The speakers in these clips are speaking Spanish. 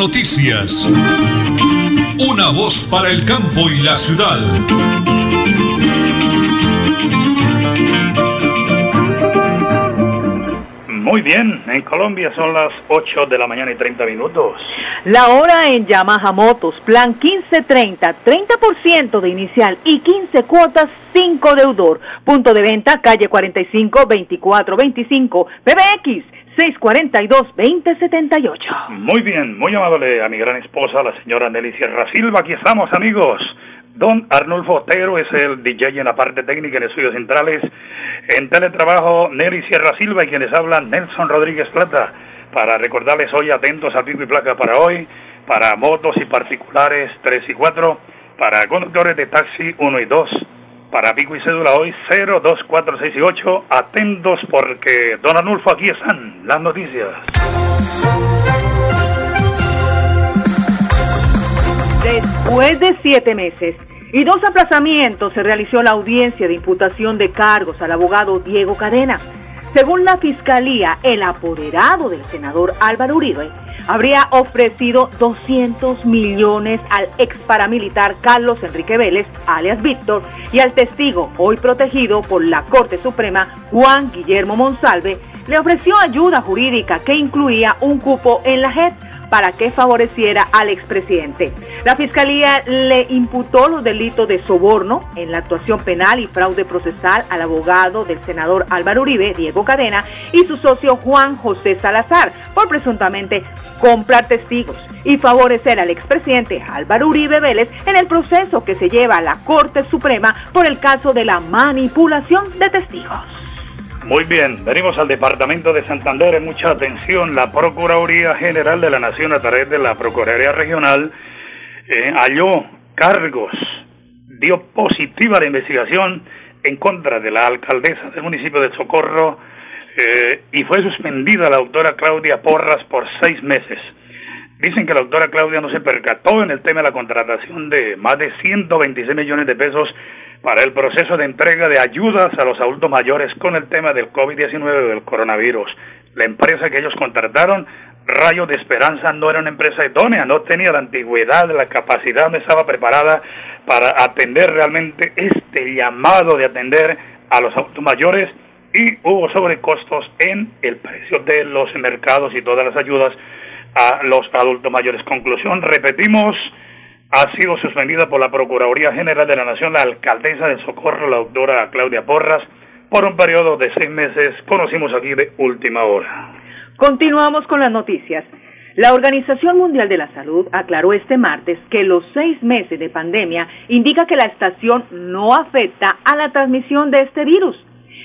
Noticias. Una voz para el campo y la ciudad. Muy bien, en Colombia son las 8 de la mañana y 30 minutos. La hora en Yamaha Motos, plan 1530, 30% de inicial y 15 cuotas, 5 deudor. Punto de venta, calle 45, 24, 25, PBX 642-2078. Muy bien, muy amable a mi gran esposa, la señora Nelly Sierra Silva. Aquí estamos, amigos. Don Arnulfo Otero es el DJ en la parte técnica en estudios centrales. En teletrabajo, Nelly Sierra Silva y quienes hablan, Nelson Rodríguez Plata. Para recordarles hoy atentos a pico y placa para hoy, para motos y particulares 3 y 4, para conductores de taxi 1 y 2, para pico y cédula hoy 0, 2, 4, 6 y 8. Atentos porque, don Arnulfo, aquí están las noticias. Después de siete meses y dos aplazamientos se realizó la audiencia de imputación de cargos al abogado Diego Cadena. Según la Fiscalía, el apoderado del senador Álvaro Uribe habría ofrecido 200 millones al ex paramilitar Carlos Enrique Vélez, alias Víctor, y al testigo, hoy protegido por la Corte Suprema, Juan Guillermo Monsalve, le ofreció ayuda jurídica que incluía un cupo en la JEP para que favoreciera al expresidente. La Fiscalía le imputó los delitos de soborno en la actuación penal y fraude procesal al abogado del senador Álvaro Uribe, Diego Cadena, y su socio Juan José Salazar por presuntamente comprar testigos y favorecer al expresidente Álvaro Uribe Vélez en el proceso que se lleva a la Corte Suprema por el caso de la manipulación de testigos. Muy bien, venimos al Departamento de Santander. Mucha atención, la Procuraduría General de la Nación a través de la Procuraduría Regional eh, halló cargos, dio positiva la investigación en contra de la alcaldesa del municipio de Socorro eh, y fue suspendida la doctora Claudia Porras por seis meses. Dicen que la doctora Claudia no se percató en el tema de la contratación de más de 126 millones de pesos para el proceso de entrega de ayudas a los adultos mayores con el tema del COVID-19 del coronavirus. La empresa que ellos contrataron, Rayo de Esperanza, no era una empresa idónea, no tenía la antigüedad, la capacidad, no estaba preparada para atender realmente este llamado de atender a los adultos mayores y hubo sobrecostos en el precio de los mercados y todas las ayudas a los adultos mayores. Conclusión, repetimos, ha sido suspendida por la Procuraduría General de la Nación la alcaldesa de Socorro, la doctora Claudia Porras, por un periodo de seis meses, conocimos aquí de última hora. Continuamos con las noticias. La Organización Mundial de la Salud aclaró este martes que los seis meses de pandemia indica que la estación no afecta a la transmisión de este virus.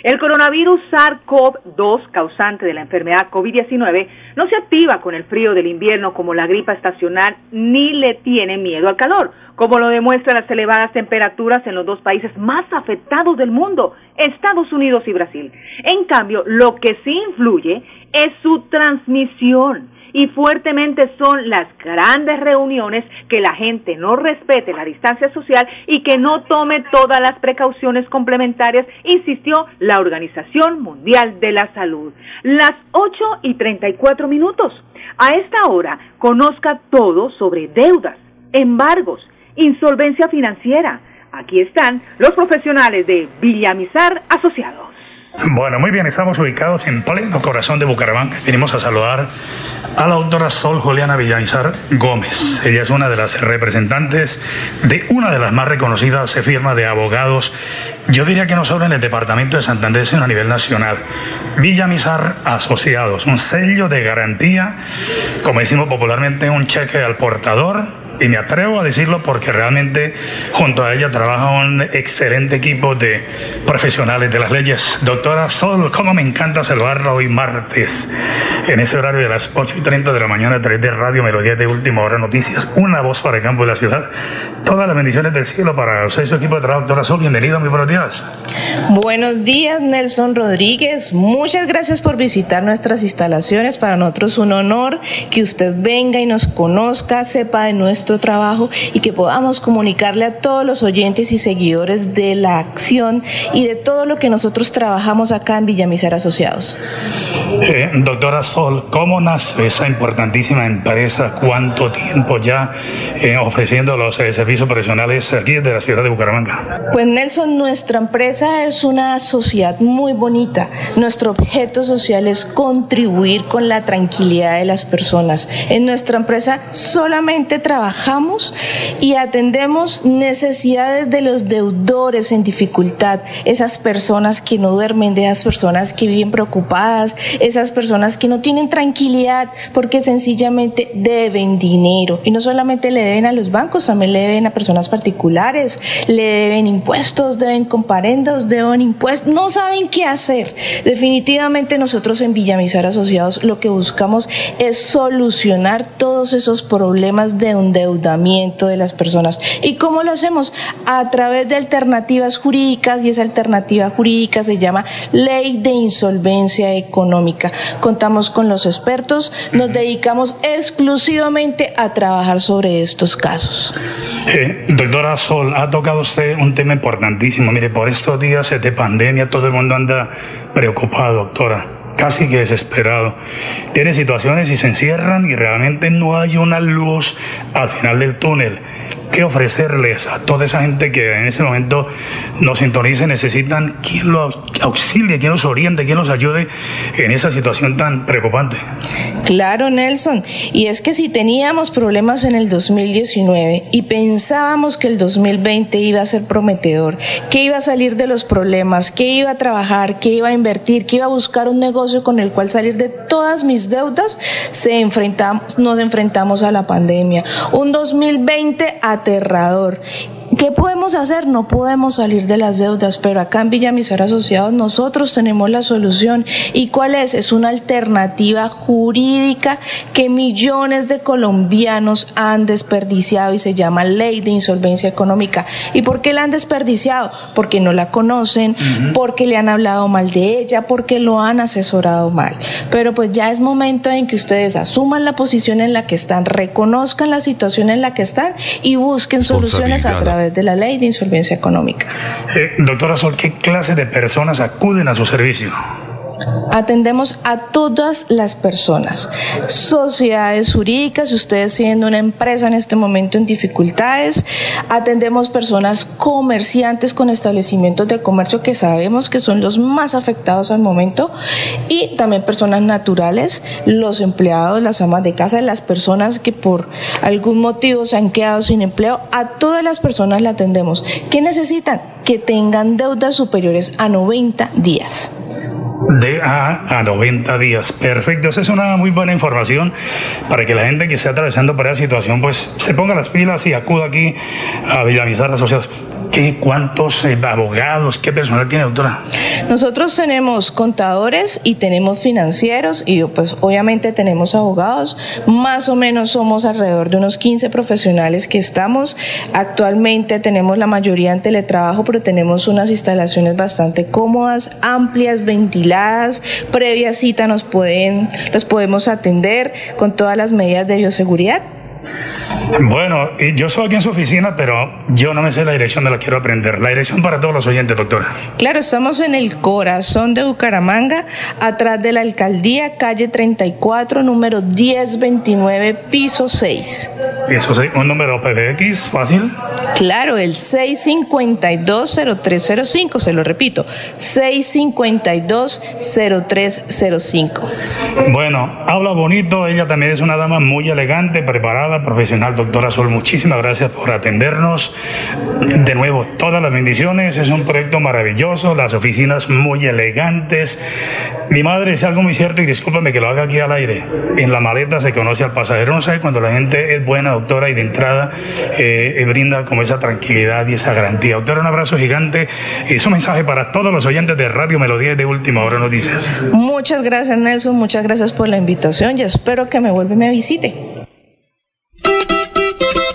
El coronavirus SARS-CoV-2, causante de la enfermedad COVID-19, no se activa con el frío del invierno como la gripa estacional ni le tiene miedo al calor, como lo demuestran las elevadas temperaturas en los dos países más afectados del mundo, Estados Unidos y Brasil. En cambio, lo que sí influye es su transmisión y fuertemente son las grandes reuniones que la gente no respete la distancia social y que no tome todas las precauciones complementarias, insistió la Organización Mundial de la Salud. Las 8 y 34 minutos. A esta hora conozca todo sobre deudas, embargos, insolvencia financiera. Aquí están los profesionales de Villamizar Asociados. Bueno, muy bien, estamos ubicados en pleno corazón de Bucaramanga. Venimos a saludar a la doctora Sol Juliana Villamizar Gómez. Ella es una de las representantes de una de las más reconocidas firmas de abogados, yo diría que no solo en el departamento de Santander, sino a nivel nacional. Villamizar Asociados, un sello de garantía, como decimos popularmente, un cheque al portador y me atrevo a decirlo porque realmente junto a ella trabaja un excelente equipo de profesionales de las leyes. Doctora Sol, cómo me encanta saludarla hoy martes, en ese horario de las 8 y 30 de la mañana a través de Radio Melodía de Última Hora Noticias, una voz para el campo de la ciudad. Todas las bendiciones del cielo para usted y su equipo de trabajo. Doctora Sol, bienvenido, muy buenos días. Buenos días, Nelson Rodríguez. Muchas gracias por visitar nuestras instalaciones. Para nosotros un honor que usted venga y nos conozca, sepa de nuestro nuestro trabajo y que podamos comunicarle a todos los oyentes y seguidores de la acción y de todo lo que nosotros trabajamos acá en Villamizar Asociados. Eh, doctora Sol, ¿cómo nace esa importantísima empresa? ¿Cuánto tiempo ya eh, ofreciendo los eh, servicios profesionales aquí de la ciudad de Bucaramanga? Pues Nelson, nuestra empresa es una sociedad muy bonita. Nuestro objeto social es contribuir con la tranquilidad de las personas. En nuestra empresa solamente trabajamos y atendemos necesidades de los deudores en dificultad, esas personas que no duermen, de esas personas que viven preocupadas, esas personas que no tienen tranquilidad porque sencillamente deben dinero. Y no solamente le deben a los bancos, también le deben a personas particulares, le deben impuestos, deben comparendos, deben impuestos, no saben qué hacer. Definitivamente nosotros en Villamizar Asociados lo que buscamos es solucionar todos esos problemas de endeudamiento de las personas. ¿Y cómo lo hacemos? A través de alternativas jurídicas y esa alternativa jurídica se llama Ley de Insolvencia Económica Contamos con los expertos, nos dedicamos exclusivamente a trabajar sobre estos casos. Eh, doctora Sol, ha tocado usted un tema importantísimo. Mire, por estos días de pandemia todo el mundo anda preocupado, doctora casi que desesperado. Tiene situaciones y se encierran y realmente no hay una luz al final del túnel qué ofrecerles a toda esa gente que en ese momento nos sintonice, necesitan quien los auxilie, quien los oriente, quien los ayude en esa situación tan preocupante. Claro, Nelson. Y es que si teníamos problemas en el 2019 y pensábamos que el 2020 iba a ser prometedor, que iba a salir de los problemas, que iba a trabajar, que iba a invertir, que iba a buscar un negocio con el cual salir de todas mis deudas, se enfrentamos, nos enfrentamos a la pandemia. Un 2020 a aterrador ¿Qué podemos hacer? No podemos salir de las deudas, pero acá en Villamizar Asociados nosotros tenemos la solución. ¿Y cuál es? Es una alternativa jurídica que millones de colombianos han desperdiciado y se llama Ley de Insolvencia Económica. ¿Y por qué la han desperdiciado? Porque no la conocen, porque le han hablado mal de ella, porque lo han asesorado mal. Pero pues ya es momento en que ustedes asuman la posición en la que están, reconozcan la situación en la que están y busquen soluciones a través de la ley de insolvencia económica. Eh, doctora Sol, ¿qué clase de personas acuden a su servicio? Atendemos a todas las personas, sociedades jurídicas, ustedes tienen una empresa en este momento en dificultades, atendemos personas comerciantes con establecimientos de comercio que sabemos que son los más afectados al momento y también personas naturales, los empleados, las amas de casa, las personas que por algún motivo se han quedado sin empleo, a todas las personas la atendemos. ¿Qué necesitan? Que tengan deudas superiores a 90 días de a, a 90 días. Perfecto, esa es una muy buena información para que la gente que esté atravesando por esa situación pues se ponga las pilas y acuda aquí a Villamizar Asociados. ¿Qué, ¿Cuántos eh, abogados, qué personal tiene, doctora? Nosotros tenemos contadores y tenemos financieros y pues obviamente tenemos abogados. Más o menos somos alrededor de unos 15 profesionales que estamos. Actualmente tenemos la mayoría en teletrabajo, pero tenemos unas instalaciones bastante cómodas, amplias, ventiladas. Previa cita nos pueden, los podemos atender con todas las medidas de bioseguridad. Bueno, yo soy aquí en su oficina, pero yo no me sé la dirección, me la quiero aprender. La dirección para todos los oyentes, doctora. Claro, estamos en el corazón de Bucaramanga, atrás de la alcaldía, calle 34, número 1029, piso 6. Piso 6, un número PBX, fácil. Claro, el 6520305, se lo repito, 6520305. Bueno, habla bonito, ella también es una dama muy elegante, preparada, profesional doctora Sol, muchísimas gracias por atendernos. De nuevo, todas las bendiciones. Es un proyecto maravilloso, las oficinas muy elegantes. Mi madre es algo muy cierto y discúlpame que lo haga aquí al aire. En la maleta se conoce al pasajero. No sabe cuando la gente es buena, doctora, y de entrada eh, brinda como esa tranquilidad y esa garantía. Doctora, un abrazo gigante. Es un mensaje para todos los oyentes de Radio Melodía de Última Hora Noticias. Muchas gracias, Nelson. Muchas gracias por la invitación y espero que me vuelva y me visite.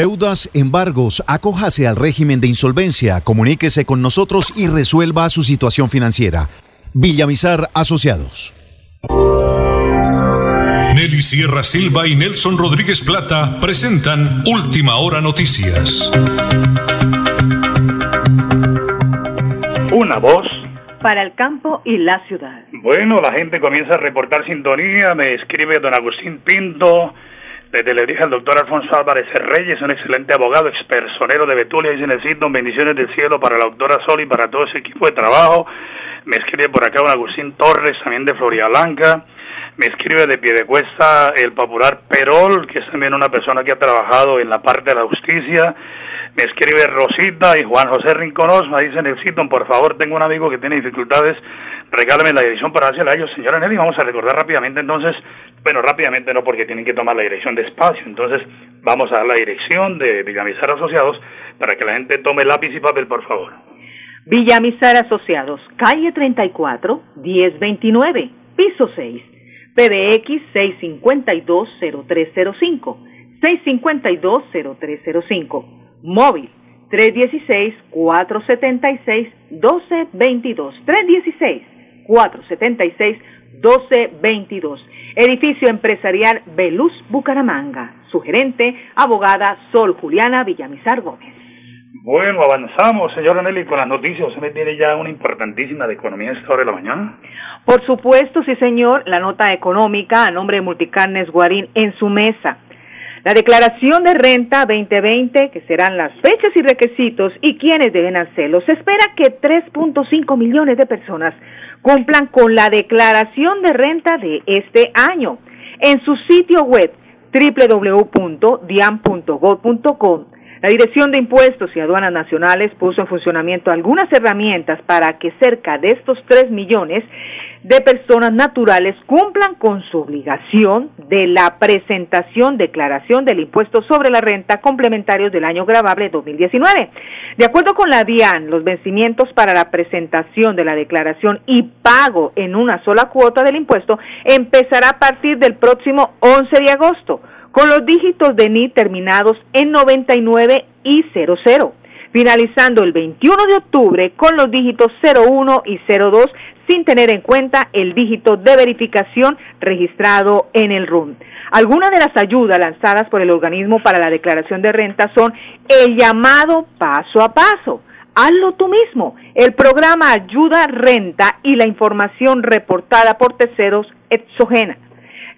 Deudas, embargos, acójase al régimen de insolvencia, comuníquese con nosotros y resuelva su situación financiera. Villamizar Asociados. Nelly Sierra Silva y Nelson Rodríguez Plata presentan Última Hora Noticias. Una voz para el campo y la ciudad. Bueno, la gente comienza a reportar sintonía, me escribe don Agustín Pinto, desde le dije al doctor Alfonso Álvarez Reyes, un excelente abogado, expersonero de Betulia, dice necesito bendiciones del cielo para la doctora Sol y para todo ese equipo de trabajo. Me escribe por acá don Agustín Torres, también de Florida Blanca. Me escribe de Piedecuesta el popular Perol, que es también una persona que ha trabajado en la parte de la justicia. Me escribe Rosita y Juan José Rinconos, me dicen, Elciton, por favor, tengo un amigo que tiene dificultades, regálame la dirección para hacerla a ellos. Señora Nelly, vamos a recordar rápidamente entonces, bueno, rápidamente no, porque tienen que tomar la dirección de espacio, entonces vamos a dar la dirección de Villamizar Asociados para que la gente tome lápiz y papel, por favor. Villamizar Asociados, calle 34, 1029, piso 6, PBX 6520305, 6520305 móvil 316-476-1222. 316-476-1222. Edificio Empresarial Beluz Bucaramanga. Su gerente, abogada Sol Juliana Villamizar Gómez. Bueno, avanzamos, señora Nelly, con las noticias. ¿Usted me tiene ya una importantísima de economía a esta hora de la mañana? Por supuesto, sí, señor. La nota económica a nombre de Multicarnes Guarín en su mesa. La declaración de renta 2020, que serán las fechas y requisitos y quiénes deben hacerlo, se espera que 3.5 millones de personas cumplan con la declaración de renta de este año. En su sitio web www.diam.gov.com, la Dirección de Impuestos y Aduanas Nacionales puso en funcionamiento algunas herramientas para que cerca de estos 3 millones de personas naturales cumplan con su obligación de la presentación, declaración del impuesto sobre la renta complementarios del año grabable 2019. De acuerdo con la DIAN, los vencimientos para la presentación de la declaración y pago en una sola cuota del impuesto empezará a partir del próximo 11 de agosto, con los dígitos de NI terminados en 99 y 00 finalizando el 21 de octubre con los dígitos 01 y 02 sin tener en cuenta el dígito de verificación registrado en el RUN. Algunas de las ayudas lanzadas por el organismo para la declaración de renta son el llamado paso a paso, hazlo tú mismo, el programa Ayuda Renta y la información reportada por terceros exogena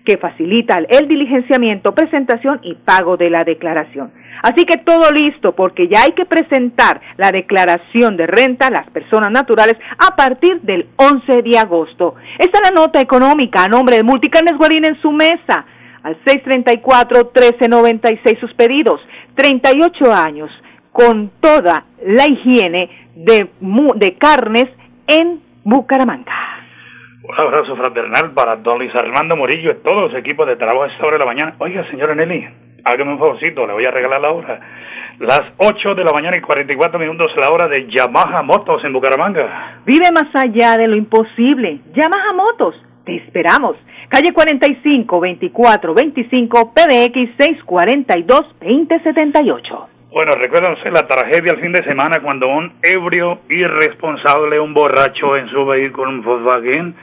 que facilita el diligenciamiento, presentación y pago de la declaración. Así que todo listo porque ya hay que presentar la declaración de renta a las personas naturales a partir del 11 de agosto. Esta es la nota económica a nombre de Multicarnes Guarín en su mesa al 634-1396 sus pedidos, 38 años con toda la higiene de, de carnes en Bucaramanga. Un abrazo fraternal para don Luis Armando Morillo y todos los equipos de trabajo a esta hora de la mañana. Oiga, señora Nelly, hágame un favorcito, le voy a regalar la hora. Las 8 de la mañana y 44 minutos la hora de Yamaha Motos en Bucaramanga. Vive más allá de lo imposible. Yamaha Motos, te esperamos. Calle 45, 24, 25, PBX 642, 2078. Bueno, recuérdense la tragedia el fin de semana cuando un ebrio irresponsable, un borracho en su vehículo, un Volkswagen,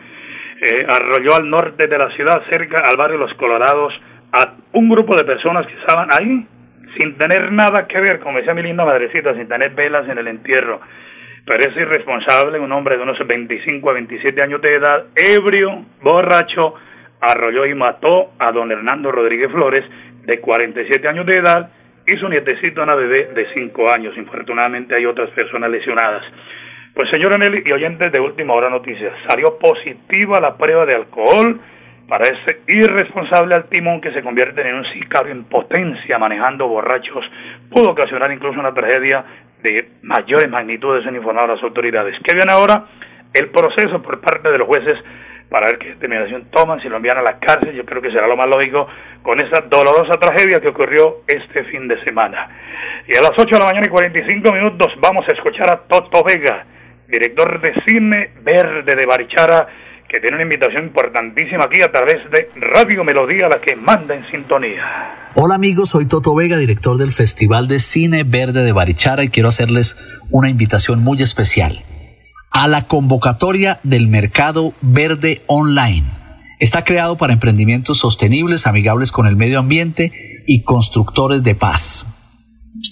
eh, arrolló al norte de la ciudad, cerca al barrio Los Colorados, a un grupo de personas que estaban ahí sin tener nada que ver, como decía mi linda madrecita, sin tener velas en el entierro. Pero es irresponsable, un hombre de unos 25 a 27 años de edad, ebrio, borracho, arrolló y mató a don Hernando Rodríguez Flores, de 47 años de edad, y su nietecito, una bebé de 5 años. Infortunadamente hay otras personas lesionadas. Pues señor Anel y oyentes de Última Hora Noticias, salió positiva la prueba de alcohol para ese irresponsable al timón que se convierte en un sicario en potencia manejando borrachos. Pudo ocasionar incluso una tragedia de mayores magnitudes, han informado las autoridades. ¿Qué viene ahora? El proceso por parte de los jueces para ver qué determinación toman, si lo envían a la cárcel, yo creo que será lo más lógico con esa dolorosa tragedia que ocurrió este fin de semana. Y a las 8 de la mañana y 45 minutos vamos a escuchar a Toto Vega, director de Cine Verde de Barichara, que tiene una invitación importantísima aquí a través de Radio Melodía, la que manda en sintonía. Hola amigos, soy Toto Vega, director del Festival de Cine Verde de Barichara y quiero hacerles una invitación muy especial a la convocatoria del Mercado Verde Online. Está creado para emprendimientos sostenibles, amigables con el medio ambiente y constructores de paz.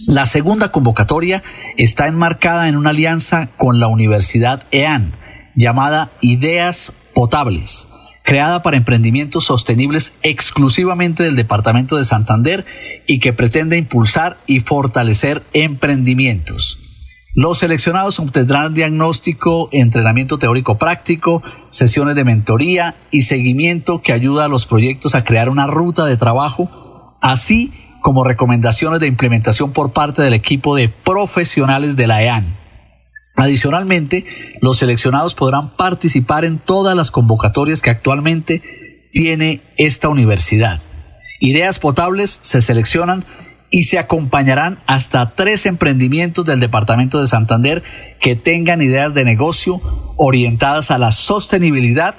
La segunda convocatoria está enmarcada en una alianza con la Universidad EAN, llamada Ideas Potables, creada para emprendimientos sostenibles exclusivamente del Departamento de Santander y que pretende impulsar y fortalecer emprendimientos. Los seleccionados obtendrán diagnóstico, entrenamiento teórico práctico, sesiones de mentoría y seguimiento que ayuda a los proyectos a crear una ruta de trabajo, así como recomendaciones de implementación por parte del equipo de profesionales de la EAN. Adicionalmente, los seleccionados podrán participar en todas las convocatorias que actualmente tiene esta universidad. Ideas potables se seleccionan y se acompañarán hasta tres emprendimientos del Departamento de Santander que tengan ideas de negocio orientadas a la sostenibilidad,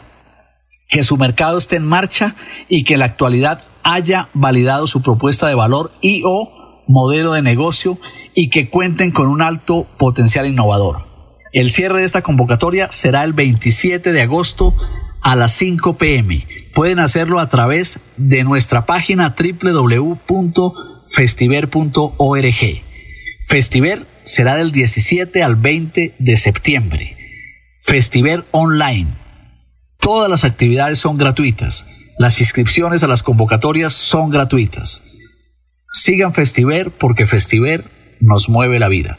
que su mercado esté en marcha y que en la actualidad haya validado su propuesta de valor y o modelo de negocio y que cuenten con un alto potencial innovador. El cierre de esta convocatoria será el 27 de agosto a las 5 pm. Pueden hacerlo a través de nuestra página www festiver.org. Festiver será del 17 al 20 de septiembre. Festiver Online. Todas las actividades son gratuitas. Las inscripciones a las convocatorias son gratuitas. Sigan Festiver porque Festiver nos mueve la vida.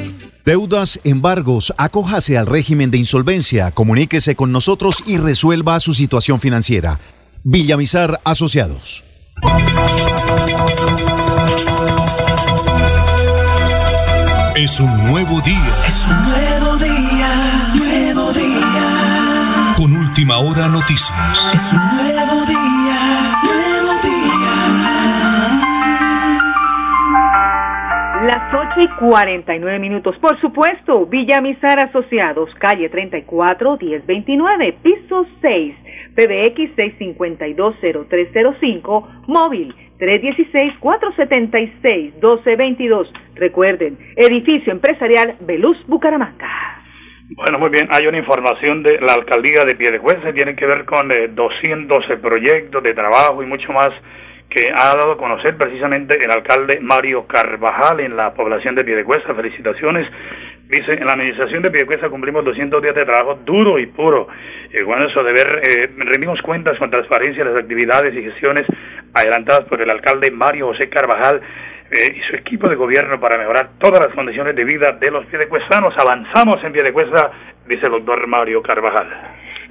Deudas, embargos, acójase al régimen de insolvencia, comuníquese con nosotros y resuelva su situación financiera. Villamizar Asociados. Es un nuevo día. Es un nuevo día, nuevo día. Con última hora noticias. Es un nuevo día, 8 y 49 minutos. Por supuesto, Villamizar Asociados, calle 34, 1029, piso 6, PBX 6520305, móvil 316-476-1222. Recuerden, edificio empresarial Veluz Bucaramanga. Bueno, muy bien. Hay una información de la alcaldía de Piedecuesta, tiene que ver con eh, 212 proyectos de trabajo y mucho más que ha dado a conocer precisamente el alcalde Mario Carvajal en la población de Piedecuesta. Felicitaciones. Dice, en la administración de Piedecuesta cumplimos 200 días de trabajo duro y puro. Y bueno, eso de ver, eh, rendimos cuentas con transparencia las actividades y gestiones adelantadas por el alcalde Mario José Carvajal. eh, y su equipo de gobierno para mejorar todas las condiciones de vida de los piedecuestanos. Avanzamos en Piedecuesta, dice el doctor Mario Carvajal.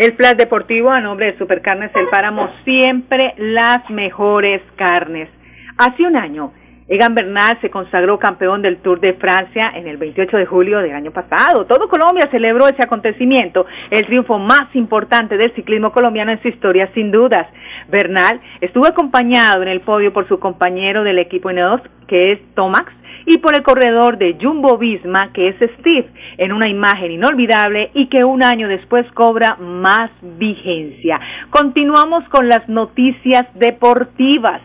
El Plan Deportivo a nombre de Supercarnes El Páramo, siempre las mejores carnes. Hace un año, Egan Bernal se consagró campeón del Tour de Francia en el 28 de julio del año pasado. Todo Colombia celebró ese acontecimiento, el triunfo más importante del ciclismo colombiano en su historia, sin dudas. Bernal estuvo acompañado en el podio por su compañero del equipo Ineos, que es Tomax, y por el corredor de Jumbo Visma, que es Steve, en una imagen inolvidable y que un año después cobra más vigencia. Continuamos con las noticias deportivas.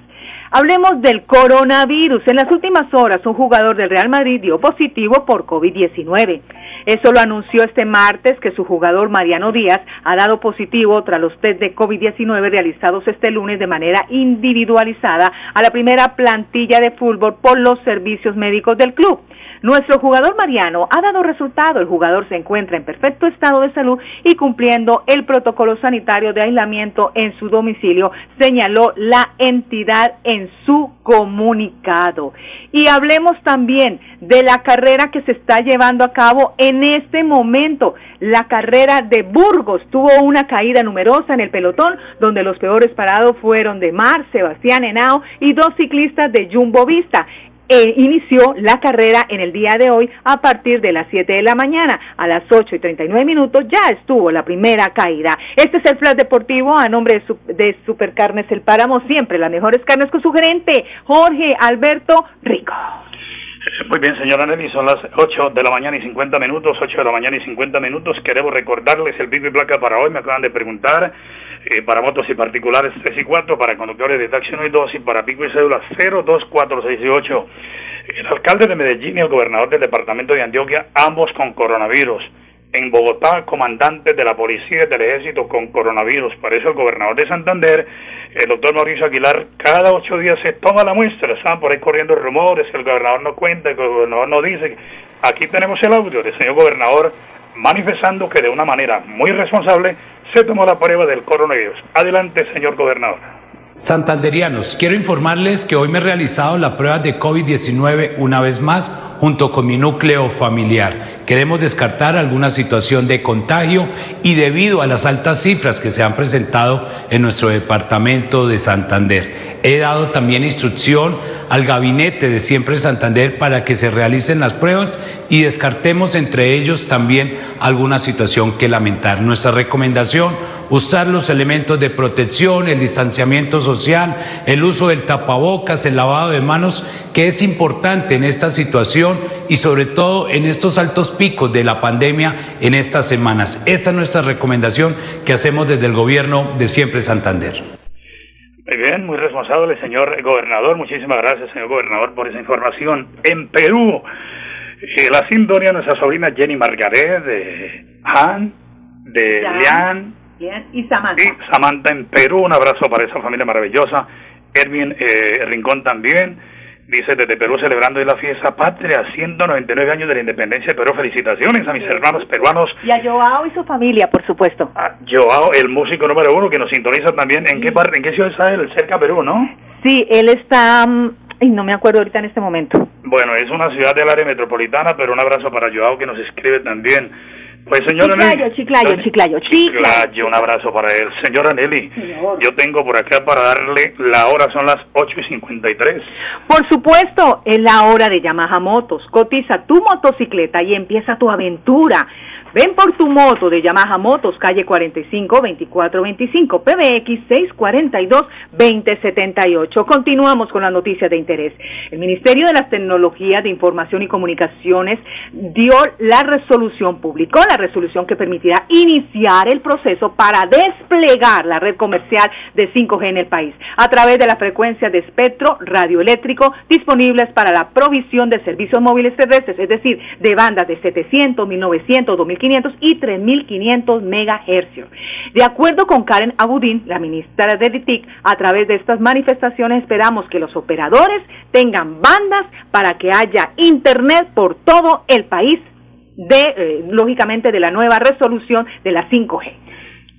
Hablemos del coronavirus. En las últimas horas, un jugador del Real Madrid dio positivo por COVID-19. Eso lo anunció este martes que su jugador Mariano Díaz ha dado positivo tras los test de COVID-19 realizados este lunes de manera individualizada a la primera plantilla de fútbol por los servicios médicos del club. Nuestro jugador Mariano ha dado resultado. El jugador se encuentra en perfecto estado de salud y cumpliendo el protocolo sanitario de aislamiento en su domicilio, señaló la entidad en su comunicado. Y hablemos también de la carrera que se está llevando a cabo en este momento. La carrera de Burgos tuvo una caída numerosa en el pelotón, donde los peores parados fueron de Mar, Sebastián Henao y dos ciclistas de Jumbo Vista e inició la carrera en el día de hoy a partir de las 7 de la mañana. A las 8 y 39 minutos ya estuvo la primera caída. Este es el Flash Deportivo a nombre de, de Supercarnes El Páramo, siempre las mejores carnes con su gerente, Jorge Alberto Rico. Muy bien, señora Nelly, son las 8 de la mañana y 50 minutos, 8 de la mañana y 50 minutos. Queremos recordarles el pico y placa para hoy, me acaban de preguntar, eh, para motos y particulares 3 y 4, para conductores de taxi 1 y 2 y para pico y cédula 0, 2, 4, 6 y 8. El alcalde de Medellín y el gobernador del departamento de Antioquia, ambos con coronavirus. En Bogotá, comandantes de la policía y del ejército con coronavirus. Para eso el gobernador de Santander, el doctor Mauricio Aguilar, cada ocho días se toma la muestra. Están por ahí corriendo rumores, el gobernador no cuenta, el gobernador no dice. Aquí tenemos el audio del señor gobernador manifestando que de una manera muy responsable se tomó la prueba del coronavirus. Adelante, señor gobernador. Santanderianos, quiero informarles que hoy me he realizado la prueba de COVID-19 una vez más junto con mi núcleo familiar. Queremos descartar alguna situación de contagio y debido a las altas cifras que se han presentado en nuestro departamento de Santander. He dado también instrucción al gabinete de Siempre Santander para que se realicen las pruebas y descartemos entre ellos también alguna situación que lamentar. Nuestra recomendación, usar los elementos de protección, el distanciamiento social, el uso del tapabocas, el lavado de manos, que es importante en esta situación y sobre todo en estos altos picos de la pandemia en estas semanas. Esta es nuestra recomendación que hacemos desde el gobierno de Siempre Santander. Muy bien, muy responsable, señor gobernador. Muchísimas gracias, señor gobernador, por esa información. En Perú, eh, la sintonía de nuestra sobrina Jenny Margaret, de Han, de Lian y Samantha. y Samantha en Perú. Un abrazo para esa familia maravillosa. Erwin eh, Rincón también. Dice desde Perú celebrando la fiesta patria, 199 años de la independencia de Perú. Felicitaciones a mis hermanos peruanos. Y a Joao y su familia, por supuesto. A Joao, el músico número uno que nos sintoniza también. ¿En qué parte, en qué ciudad está él? Cerca Perú, ¿no? Sí, él está, mm, y no me acuerdo ahorita en este momento. Bueno, es una ciudad del área metropolitana, pero un abrazo para Joao que nos escribe también. Pues señora Chiclayo, Nelly. Chiclayo, Chiclayo, Chiclayo. Chiclayo, un abrazo para él. Señora Nelly, yo tengo por acá para darle la hora, son las 8 y 53. Por supuesto, es la hora de Yamaha Motos. Cotiza tu motocicleta y empieza tu aventura. Ven por tu moto de Yamaha Motos, calle 45 2425, PBX 642 2078. Continuamos con la noticia de interés. El Ministerio de las Tecnologías de Información y Comunicaciones dio la resolución, publicó la resolución que permitirá iniciar el proceso para desplegar la red comercial de 5G en el país a través de la frecuencia de espectro radioeléctrico disponibles para la provisión de servicios móviles terrestres, es decir, de bandas de 700, 1900, 2500 y 3500 megahercios. De acuerdo con Karen Abudín, la ministra de DITIC, a través de estas manifestaciones esperamos que los operadores tengan bandas para que haya internet por todo el país de, eh, lógicamente, de la nueva resolución de la 5G.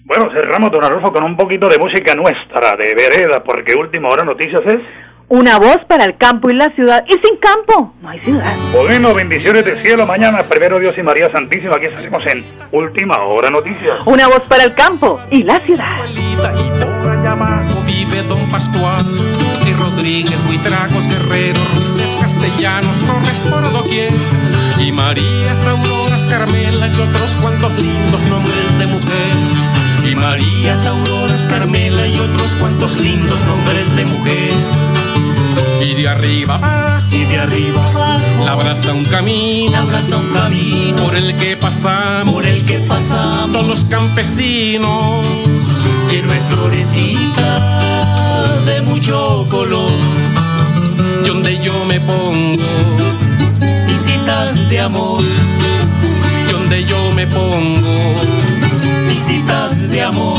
Bueno, cerramos, don Arnulfo, con un poquito de música nuestra, de vereda, porque última hora noticias es... Una voz para el campo y la ciudad. Y sin campo, no hay ciudad. Bueno, bendiciones de cielo. Mañana, primero Dios y María Santísima. Aquí estaremos en Última Hora Noticias. Una voz para el campo y la ciudad. Y por allá abajo vive Don Pascual y Rodríguez, Buitragos, Guerrero, Ruices, Castellanos, Torres por doquier. Y Marías, Auroras, Carmela y otros cuantos lindos nombres de mujer. Y Marías, Auroras, Carmela y otros cuantos lindos nombres de mujer. Y de arriba abajo, Y de arriba abajo, la abraza un camino, abraza un camino por el que pasamos, por el que pasamos. todos los campesinos. No es florecita de mucho color. Y donde yo me pongo, Visitas de amor, y donde yo me pongo. visitas de amor.